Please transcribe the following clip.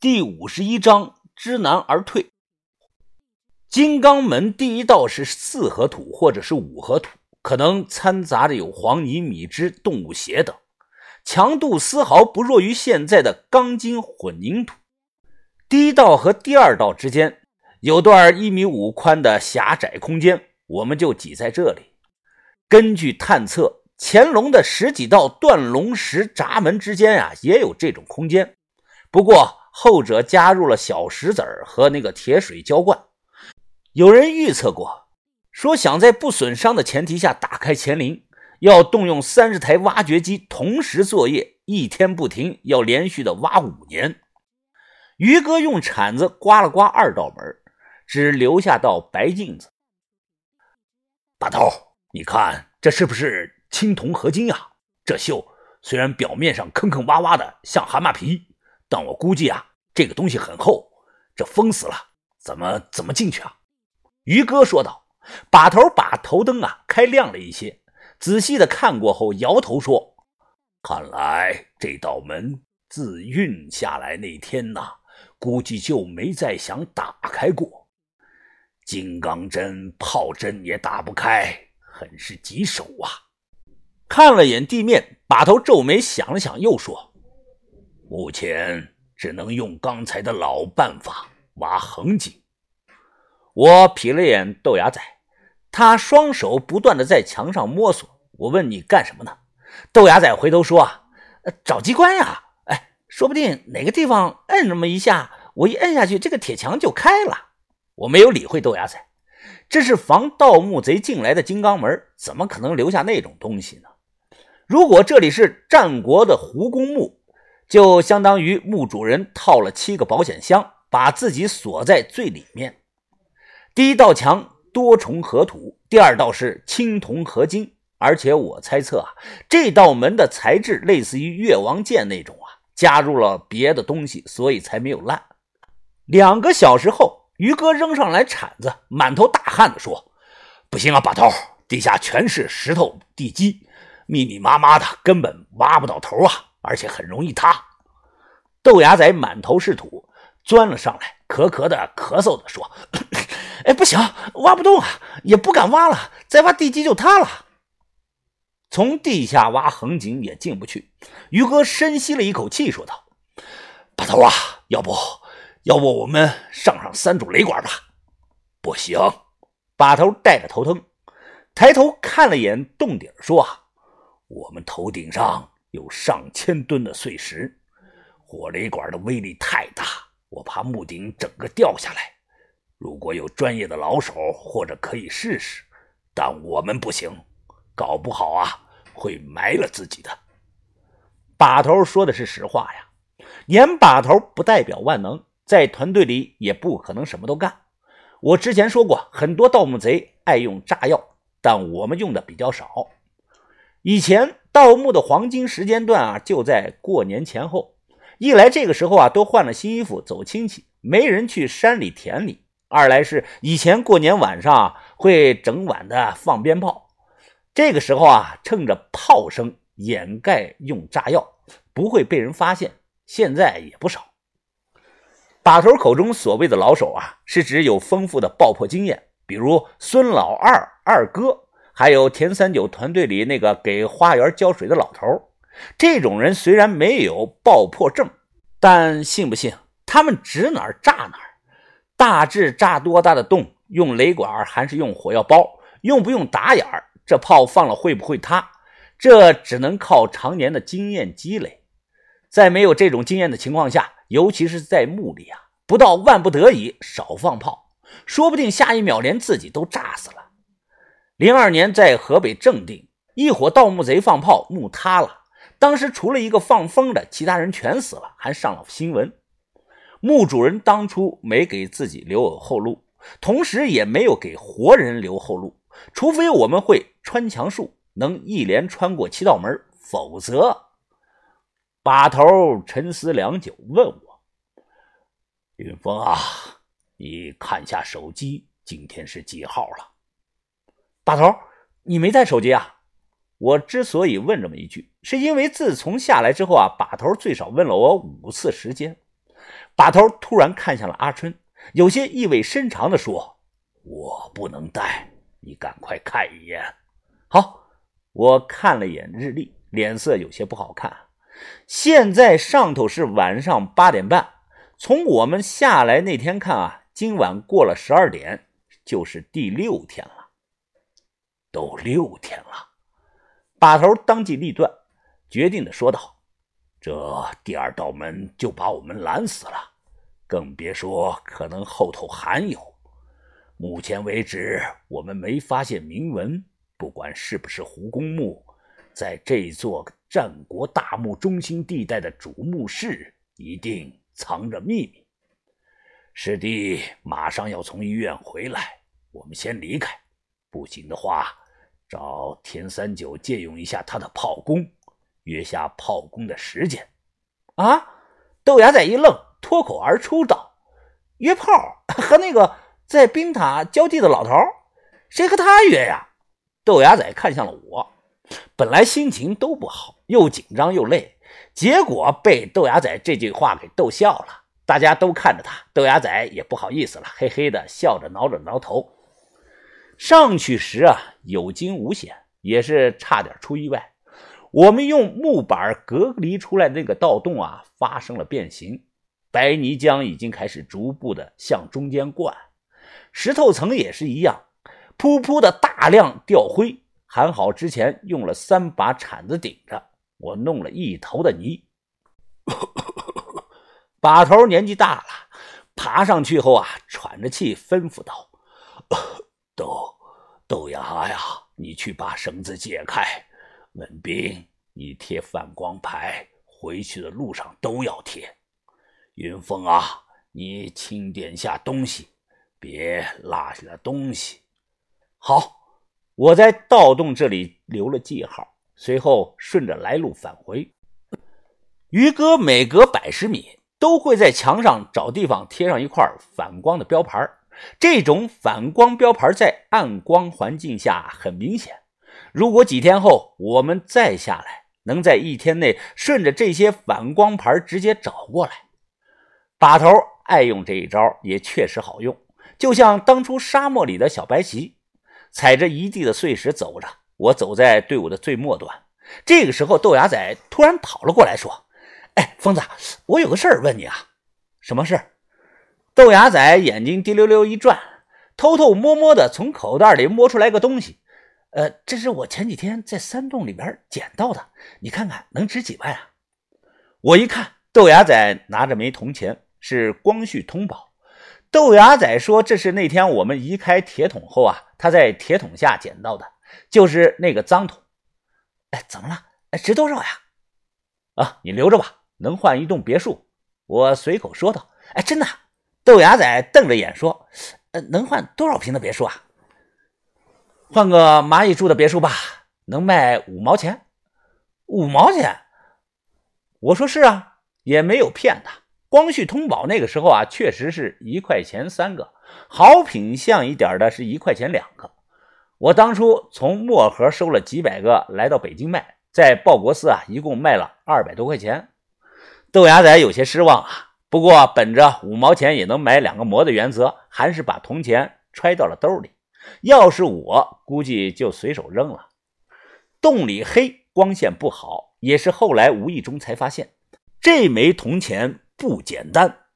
第五十一章知难而退。金刚门第一道是四合土或者是五合土，可能掺杂着有黄泥、米汁、动物血等，强度丝毫不弱于现在的钢筋混凝土。第一道和第二道之间有段一米五宽的狭窄空间，我们就挤在这里。根据探测，乾隆的十几道断龙石闸门之间啊，也有这种空间，不过。后者加入了小石子儿和那个铁水浇灌。有人预测过，说想在不损伤的前提下打开乾陵，要动用三十台挖掘机同时作业，一天不停，要连续的挖五年。于哥用铲子刮了刮二道门，只留下道白镜子。大头，你看这是不是青铜合金呀？这锈虽然表面上坑坑洼洼的，像蛤蟆皮，但我估计啊。这个东西很厚，这封死了，怎么怎么进去啊？于哥说道。把头把头灯啊开亮了一些，仔细的看过后，摇头说：“看来这道门自运下来那天呐，估计就没再想打开过。金刚针、炮针也打不开，很是棘手啊。”看了眼地面，把头皱眉想了想，又说：“目前。”只能用刚才的老办法挖横井。我瞥了眼豆芽仔，他双手不断的在墙上摸索。我问你干什么呢？豆芽仔回头说：“啊，找机关呀！哎，说不定哪个地方摁那么一下，我一摁下去，这个铁墙就开了。”我没有理会豆芽仔，这是防盗墓贼进来的金刚门，怎么可能留下那种东西呢？如果这里是战国的胡公墓。就相当于墓主人套了七个保险箱，把自己锁在最里面。第一道墙多重合土，第二道是青铜合金，而且我猜测啊，这道门的材质类似于越王剑那种啊，加入了别的东西，所以才没有烂。两个小时后，于哥扔上来铲子，满头大汗的说：“不行啊，把头，地下全是石头地基，密密麻麻的，根本挖不到头啊。”而且很容易塌。豆芽仔满头是土，钻了上来，咳咳的咳嗽的说：“哎，不行，挖不动啊，也不敢挖了，再挖地基就塌了。从地下挖横井也进不去。”于哥深吸了一口气，说道：“把头啊，要不要不我们上上三柱雷管吧？”不行。把头带着头疼，抬头看了眼洞顶，说：“啊我们头顶上。”有上千吨的碎石，火雷管的威力太大，我怕木顶整个掉下来。如果有专业的老手，或者可以试试，但我们不行，搞不好啊会埋了自己的。把头说的是实话呀，严把头不代表万能，在团队里也不可能什么都干。我之前说过，很多盗墓贼爱用炸药，但我们用的比较少。以前。盗墓的黄金时间段啊，就在过年前后。一来这个时候啊，都换了新衣服走亲戚，没人去山里田里；二来是以前过年晚上会整晚的放鞭炮，这个时候啊，趁着炮声掩盖用炸药，不会被人发现。现在也不少。把头口中所谓的老手啊，是指有丰富的爆破经验，比如孙老二二哥。还有田三九团队里那个给花园浇水的老头，这种人虽然没有爆破证，但信不信他们指哪儿炸哪儿？大致炸多大的洞，用雷管还是用火药包？用不用打眼儿？这炮放了会不会塌？这只能靠常年的经验积累。在没有这种经验的情况下，尤其是在墓里啊，不到万不得已少放炮，说不定下一秒连自己都炸死了。零二年在河北正定，一伙盗墓贼放炮，墓塌了。当时除了一个放风的，其他人全死了，还上了新闻。墓主人当初没给自己留有后路，同时也没有给活人留后路，除非我们会穿墙术，能一连穿过七道门，否则。把头沉思良久，问我：“云峰啊，你看下手机，今天是几号了？”把头，你没带手机啊？我之所以问这么一句，是因为自从下来之后啊，把头最少问了我五次时间。把头突然看向了阿春，有些意味深长地说：“我不能带，你赶快看一眼。”好，我看了眼日历，脸色有些不好看。现在上头是晚上八点半，从我们下来那天看啊，今晚过了十二点，就是第六天了。都六天了，把头当机立断，决定的说道。这第二道门就把我们拦死了，更别说可能后头还有。目前为止，我们没发现铭文，不管是不是胡公墓，在这座战国大墓中心地带的主墓室，一定藏着秘密。师弟马上要从医院回来，我们先离开。不行的话，找田三九借用一下他的炮功。约下炮功的时间，啊！豆芽仔一愣，脱口而出道：“约炮和那个在冰塔浇地的老头，谁和他约呀？”豆芽仔看向了我，本来心情都不好，又紧张又累，结果被豆芽仔这句话给逗笑了。大家都看着他，豆芽仔也不好意思了，嘿嘿的笑着，挠着挠头。上去时啊，有惊无险，也是差点出意外。我们用木板隔离出来的那个盗洞啊，发生了变形，白泥浆已经开始逐步的向中间灌，石头层也是一样，噗噗的大量掉灰。还好之前用了三把铲子顶着，我弄了一头的泥。把头年纪大了，爬上去后啊，喘着气吩咐道：“豆豆芽呀，你去把绳子解开。”文斌，你贴反光牌，回去的路上都要贴。云峰啊，你清点下东西，别落下了东西。好，我在盗洞这里留了记号，随后顺着来路返回。于哥每隔百十米都会在墙上找地方贴上一块反光的标牌，这种反光标牌在暗光环境下很明显。如果几天后我们再下来，能在一天内顺着这些反光牌直接找过来，把头爱用这一招，也确实好用。就像当初沙漠里的小白旗，踩着一地的碎石走着，我走在队伍的最末端。这个时候，豆芽仔突然跑了过来，说：“哎，疯子，我有个事儿问你啊。”“什么事？”豆芽仔眼睛滴溜溜一转，偷偷摸摸的从口袋里摸出来个东西。呃，这是我前几天在山洞里边捡到的，你看看能值几万啊？我一看，豆芽仔拿着枚铜钱，是光绪通宝。豆芽仔说这是那天我们移开铁桶后啊，他在铁桶下捡到的，就是那个脏桶。哎，怎么了？哎，值多少呀？啊，你留着吧，能换一栋别墅。我随口说道。哎，真的？豆芽仔瞪着眼说，呃，能换多少平的别墅啊？换个蚂蚁住的别墅吧，能卖五毛钱。五毛钱？我说是啊，也没有骗他。光绪通宝那个时候啊，确实是一块钱三个，好品相一点的是一块钱两个。我当初从漠河收了几百个来到北京卖，在报国寺啊，一共卖了二百多块钱。豆芽仔有些失望啊，不过本着五毛钱也能买两个馍的原则，还是把铜钱揣到了兜里。要是我，估计就随手扔了。洞里黑，光线不好，也是后来无意中才发现，这枚铜钱不简单。